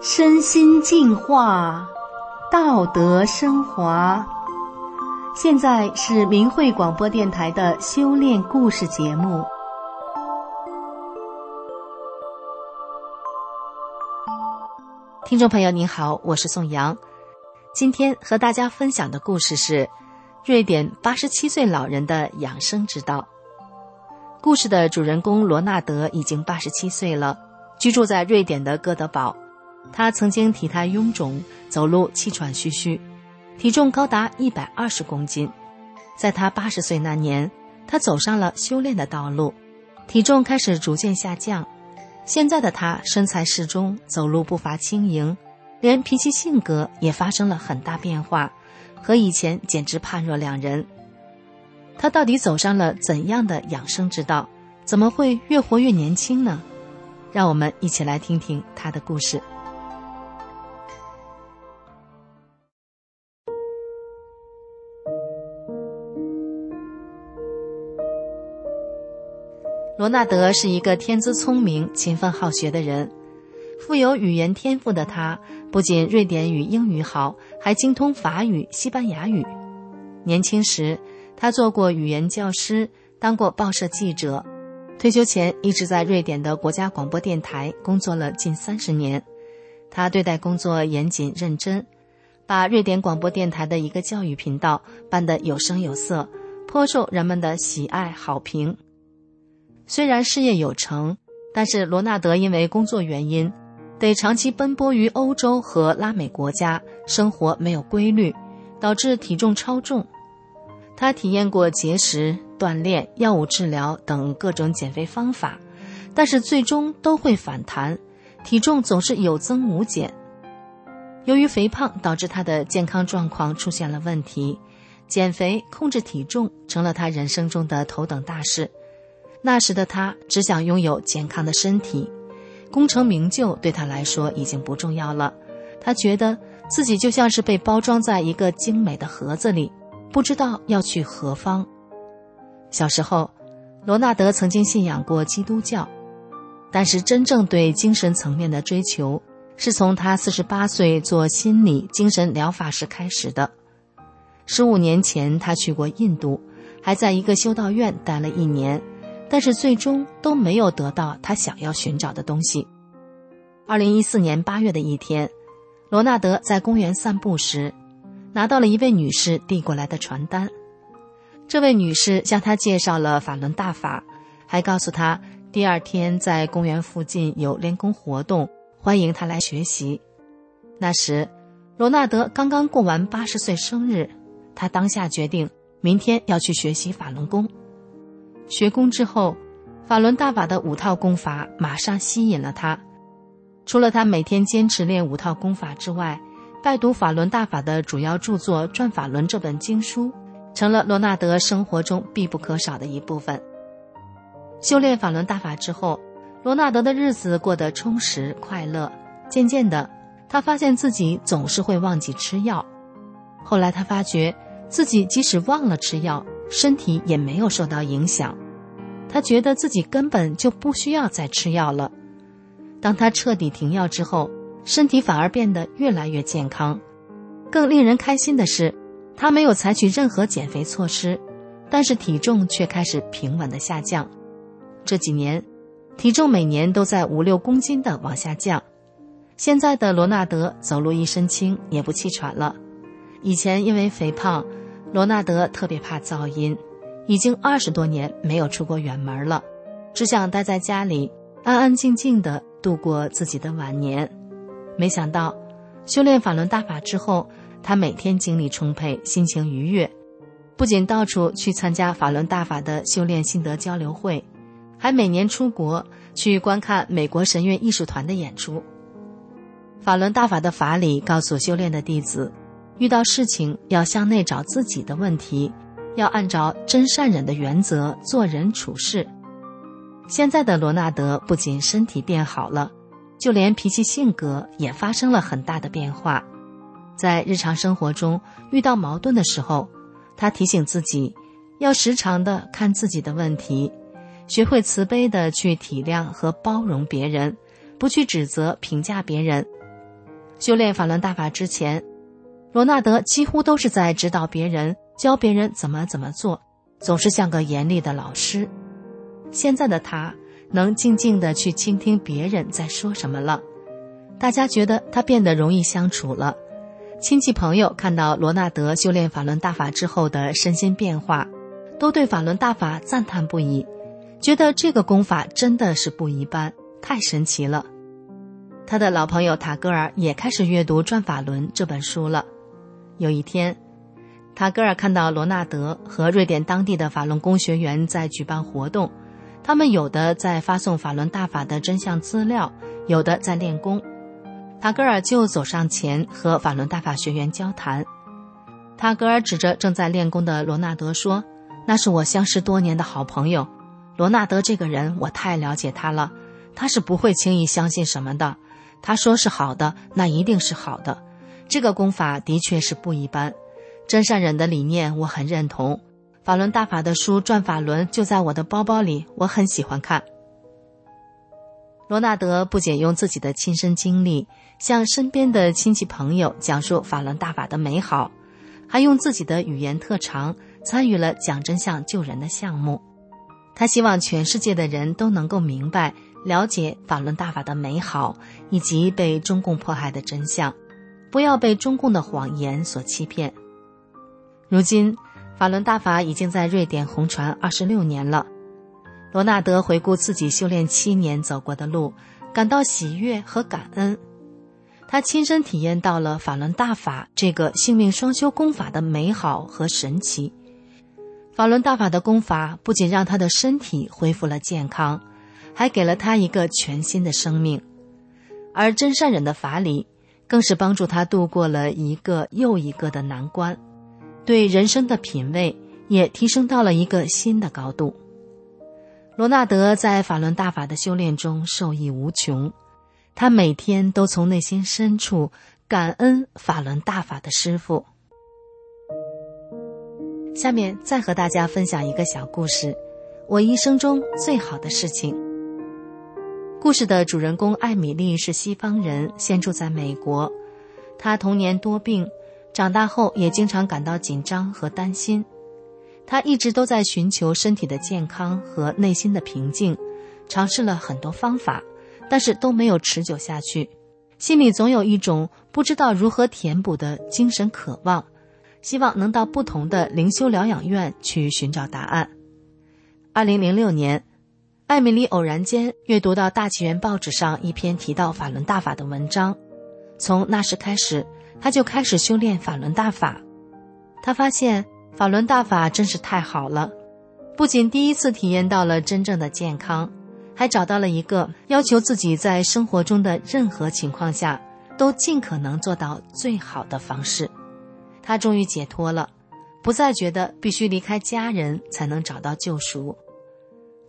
身心净化，道德升华。现在是明慧广播电台的修炼故事节目。听众朋友您好，我是宋阳。今天和大家分享的故事是瑞典八十七岁老人的养生之道。故事的主人公罗纳德已经八十七岁了，居住在瑞典的哥德堡。他曾经体态臃肿，走路气喘吁吁，体重高达一百二十公斤。在他八十岁那年，他走上了修炼的道路，体重开始逐渐下降。现在的他身材适中，走路步伐轻盈，连脾气性格也发生了很大变化，和以前简直判若两人。他到底走上了怎样的养生之道？怎么会越活越年轻呢？让我们一起来听听他的故事。罗纳德是一个天资聪明、勤奋好学的人，富有语言天赋的他，不仅瑞典语、英语好，还精通法语、西班牙语。年轻时，他做过语言教师，当过报社记者。退休前，一直在瑞典的国家广播电台工作了近三十年。他对待工作严谨认真，把瑞典广播电台的一个教育频道办得有声有色，颇受人们的喜爱好评。虽然事业有成，但是罗纳德因为工作原因，得长期奔波于欧洲和拉美国家，生活没有规律，导致体重超重。他体验过节食、锻炼、药物治疗等各种减肥方法，但是最终都会反弹，体重总是有增无减。由于肥胖导致他的健康状况出现了问题，减肥控制体重成了他人生中的头等大事。那时的他只想拥有健康的身体，功成名就对他来说已经不重要了。他觉得自己就像是被包装在一个精美的盒子里，不知道要去何方。小时候，罗纳德曾经信仰过基督教，但是真正对精神层面的追求，是从他四十八岁做心理精神疗法时开始的。十五年前，他去过印度，还在一个修道院待了一年。但是最终都没有得到他想要寻找的东西。二零一四年八月的一天，罗纳德在公园散步时，拿到了一位女士递过来的传单。这位女士向他介绍了法轮大法，还告诉他第二天在公园附近有练功活动，欢迎他来学习。那时，罗纳德刚刚过完八十岁生日，他当下决定明天要去学习法轮功。学功之后，法轮大法的五套功法马上吸引了他。除了他每天坚持练五套功法之外，拜读法轮大法的主要著作《转法轮》这本经书，成了罗纳德生活中必不可少的一部分。修炼法轮大法之后，罗纳德的日子过得充实快乐。渐渐的，他发现自己总是会忘记吃药。后来，他发觉自己即使忘了吃药。身体也没有受到影响，他觉得自己根本就不需要再吃药了。当他彻底停药之后，身体反而变得越来越健康。更令人开心的是，他没有采取任何减肥措施，但是体重却开始平稳的下降。这几年，体重每年都在五六公斤的往下降。现在的罗纳德走路一身轻，也不气喘了。以前因为肥胖。罗纳德特别怕噪音，已经二十多年没有出过远门了，只想待在家里，安安静静的度过自己的晚年。没想到，修炼法轮大法之后，他每天精力充沛，心情愉悦，不仅到处去参加法轮大法的修炼心得交流会，还每年出国去观看美国神乐艺术团的演出。法轮大法的法理告诉修炼的弟子。遇到事情要向内找自己的问题，要按照真善忍的原则做人处事。现在的罗纳德不仅身体变好了，就连脾气性格也发生了很大的变化。在日常生活中遇到矛盾的时候，他提醒自己要时常的看自己的问题，学会慈悲的去体谅和包容别人，不去指责、评价别人。修炼法轮大法之前，罗纳德几乎都是在指导别人、教别人怎么怎么做，总是像个严厉的老师。现在的他能静静的去倾听别人在说什么了，大家觉得他变得容易相处了。亲戚朋友看到罗纳德修炼法轮大法之后的身心变化，都对法轮大法赞叹不已，觉得这个功法真的是不一般，太神奇了。他的老朋友塔戈尔也开始阅读《转法轮》这本书了。有一天，塔戈尔看到罗纳德和瑞典当地的法轮功学员在举办活动，他们有的在发送法轮大法的真相资料，有的在练功。塔格尔就走上前和法轮大法学员交谈。塔格尔指着正在练功的罗纳德说：“那是我相识多年的好朋友。罗纳德这个人，我太了解他了。他是不会轻易相信什么的。他说是好的，那一定是好的。这个功法的确是不一般。真善忍的理念我很认同。法轮大法的书《转法轮》就在我的包包里，我很喜欢看。”罗纳德不仅用自己的亲身经历向身边的亲戚朋友讲述法轮大法的美好，还用自己的语言特长参与了讲真相救人的项目。他希望全世界的人都能够明白、了解法轮大法的美好以及被中共迫害的真相，不要被中共的谎言所欺骗。如今，法轮大法已经在瑞典红传二十六年了。罗纳德回顾自己修炼七年走过的路，感到喜悦和感恩。他亲身体验到了法轮大法这个性命双修功法的美好和神奇。法轮大法的功法不仅让他的身体恢复了健康，还给了他一个全新的生命。而真善忍的法理，更是帮助他度过了一个又一个的难关，对人生的品味也提升到了一个新的高度。罗纳德在法轮大法的修炼中受益无穷，他每天都从内心深处感恩法轮大法的师傅。下面再和大家分享一个小故事，我一生中最好的事情。故事的主人公艾米丽是西方人，现住在美国。她童年多病，长大后也经常感到紧张和担心。他一直都在寻求身体的健康和内心的平静，尝试了很多方法，但是都没有持久下去。心里总有一种不知道如何填补的精神渴望，希望能到不同的灵修疗养院去寻找答案。二零零六年，艾米丽偶然间阅读到《大纪元》报纸上一篇提到法轮大法的文章，从那时开始，他就开始修炼法轮大法。他发现。法轮大法真是太好了，不仅第一次体验到了真正的健康，还找到了一个要求自己在生活中的任何情况下都尽可能做到最好的方式。他终于解脱了，不再觉得必须离开家人才能找到救赎。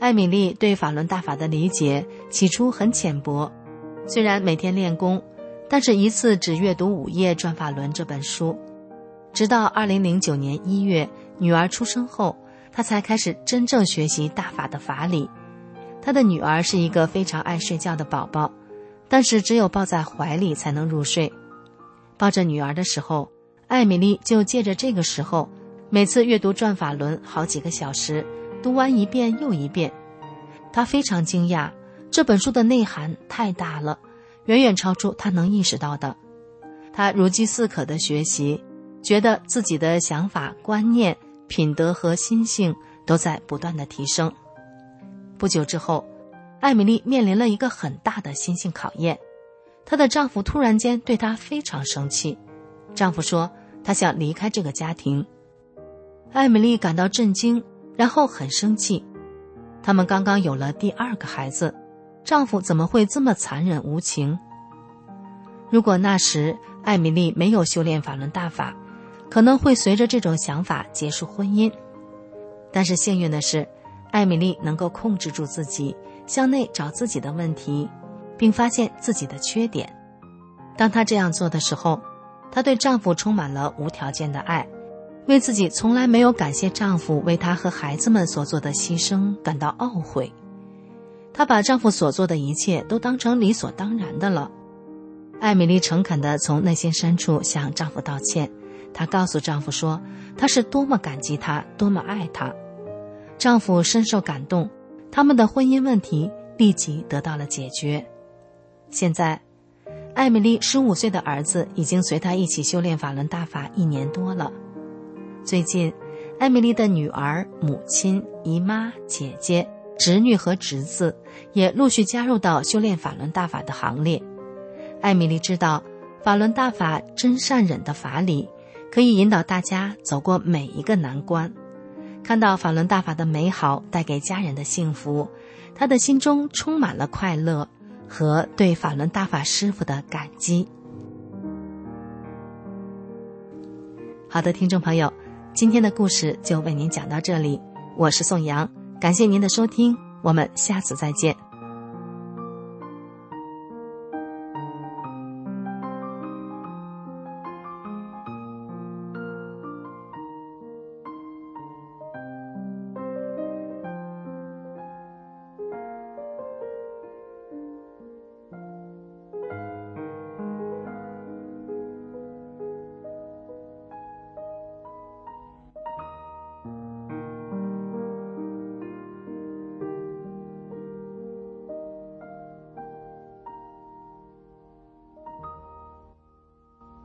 艾米丽对法轮大法的理解起初很浅薄，虽然每天练功，但是一次只阅读五页《转法轮》这本书。直到二零零九年一月，女儿出生后，他才开始真正学习大法的法理。他的女儿是一个非常爱睡觉的宝宝，但是只有抱在怀里才能入睡。抱着女儿的时候，艾米丽就借着这个时候，每次阅读《转法轮》好几个小时，读完一遍又一遍。她非常惊讶，这本书的内涵太大了，远远超出她能意识到的。她如饥似渴的学习。觉得自己的想法、观念、品德和心性都在不断的提升。不久之后，艾米丽面临了一个很大的心性考验。她的丈夫突然间对她非常生气，丈夫说他想离开这个家庭。艾米丽感到震惊，然后很生气。他们刚刚有了第二个孩子，丈夫怎么会这么残忍无情？如果那时艾米丽没有修炼法轮大法，可能会随着这种想法结束婚姻，但是幸运的是，艾米丽能够控制住自己，向内找自己的问题，并发现自己的缺点。当她这样做的时候，她对丈夫充满了无条件的爱，为自己从来没有感谢丈夫为她和孩子们所做的牺牲感到懊悔。她把丈夫所做的一切都当成理所当然的了。艾米丽诚恳地从内心深处向丈夫道歉，她告诉丈夫说：“她是多么感激他，多么爱他。”丈夫深受感动，他们的婚姻问题立即得到了解决。现在，艾米丽十五岁的儿子已经随她一起修炼法轮大法一年多了。最近，艾米丽的女儿、母亲、姨妈、姐姐、侄女和侄子也陆续加入到修炼法轮大法的行列。艾米丽知道，法轮大法真善忍的法理，可以引导大家走过每一个难关。看到法轮大法的美好带给家人的幸福，她的心中充满了快乐和对法轮大法师傅的感激。好的，听众朋友。今天的故事就为您讲到这里，我是宋阳，感谢您的收听，我们下次再见。